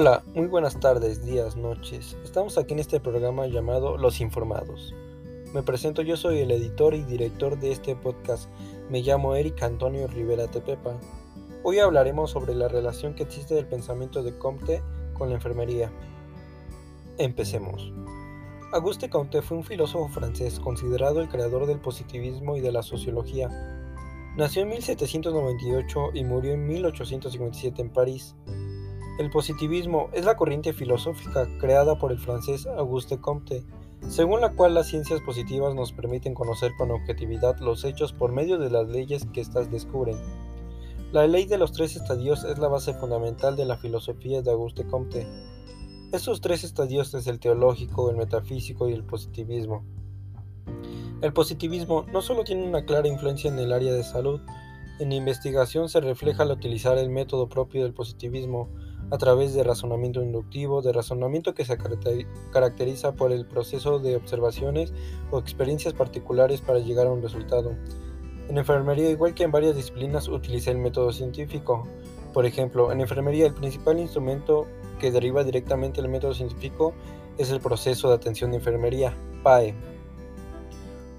Hola, muy buenas tardes, días, noches. Estamos aquí en este programa llamado Los Informados. Me presento, yo soy el editor y director de este podcast. Me llamo Eric Antonio Rivera Tepepa. Hoy hablaremos sobre la relación que existe del pensamiento de Comte con la enfermería. Empecemos. Auguste Comte fue un filósofo francés considerado el creador del positivismo y de la sociología. Nació en 1798 y murió en 1857 en París. El positivismo es la corriente filosófica creada por el francés Auguste Comte, según la cual las ciencias positivas nos permiten conocer con objetividad los hechos por medio de las leyes que éstas descubren. La ley de los tres estadios es la base fundamental de la filosofía de Auguste Comte. Estos tres estadios es el teológico, el metafísico y el positivismo. El positivismo no solo tiene una clara influencia en el área de salud, en investigación se refleja al utilizar el método propio del positivismo, a través de razonamiento inductivo, de razonamiento que se caracteriza por el proceso de observaciones o experiencias particulares para llegar a un resultado. En enfermería, igual que en varias disciplinas, utiliza el método científico. Por ejemplo, en enfermería el principal instrumento que deriva directamente del método científico es el proceso de atención de enfermería, PAE.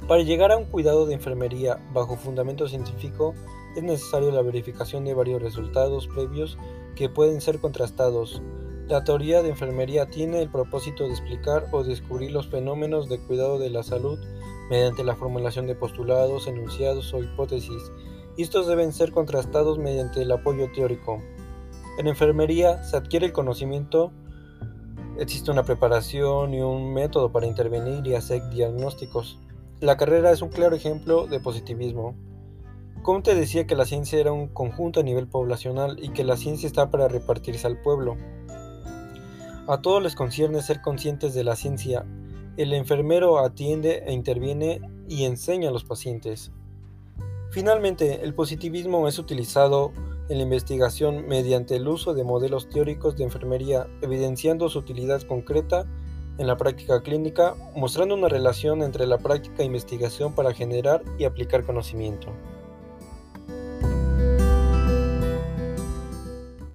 Para llegar a un cuidado de enfermería bajo fundamento científico, es necesario la verificación de varios resultados previos que pueden ser contrastados. La teoría de enfermería tiene el propósito de explicar o descubrir los fenómenos de cuidado de la salud mediante la formulación de postulados, enunciados o hipótesis, estos deben ser contrastados mediante el apoyo teórico. En enfermería se adquiere el conocimiento, existe una preparación y un método para intervenir y hacer diagnósticos. La carrera es un claro ejemplo de positivismo. Comte decía que la ciencia era un conjunto a nivel poblacional y que la ciencia está para repartirse al pueblo. A todos les concierne ser conscientes de la ciencia. El enfermero atiende e interviene y enseña a los pacientes. Finalmente, el positivismo es utilizado en la investigación mediante el uso de modelos teóricos de enfermería, evidenciando su utilidad concreta en la práctica clínica, mostrando una relación entre la práctica e investigación para generar y aplicar conocimiento.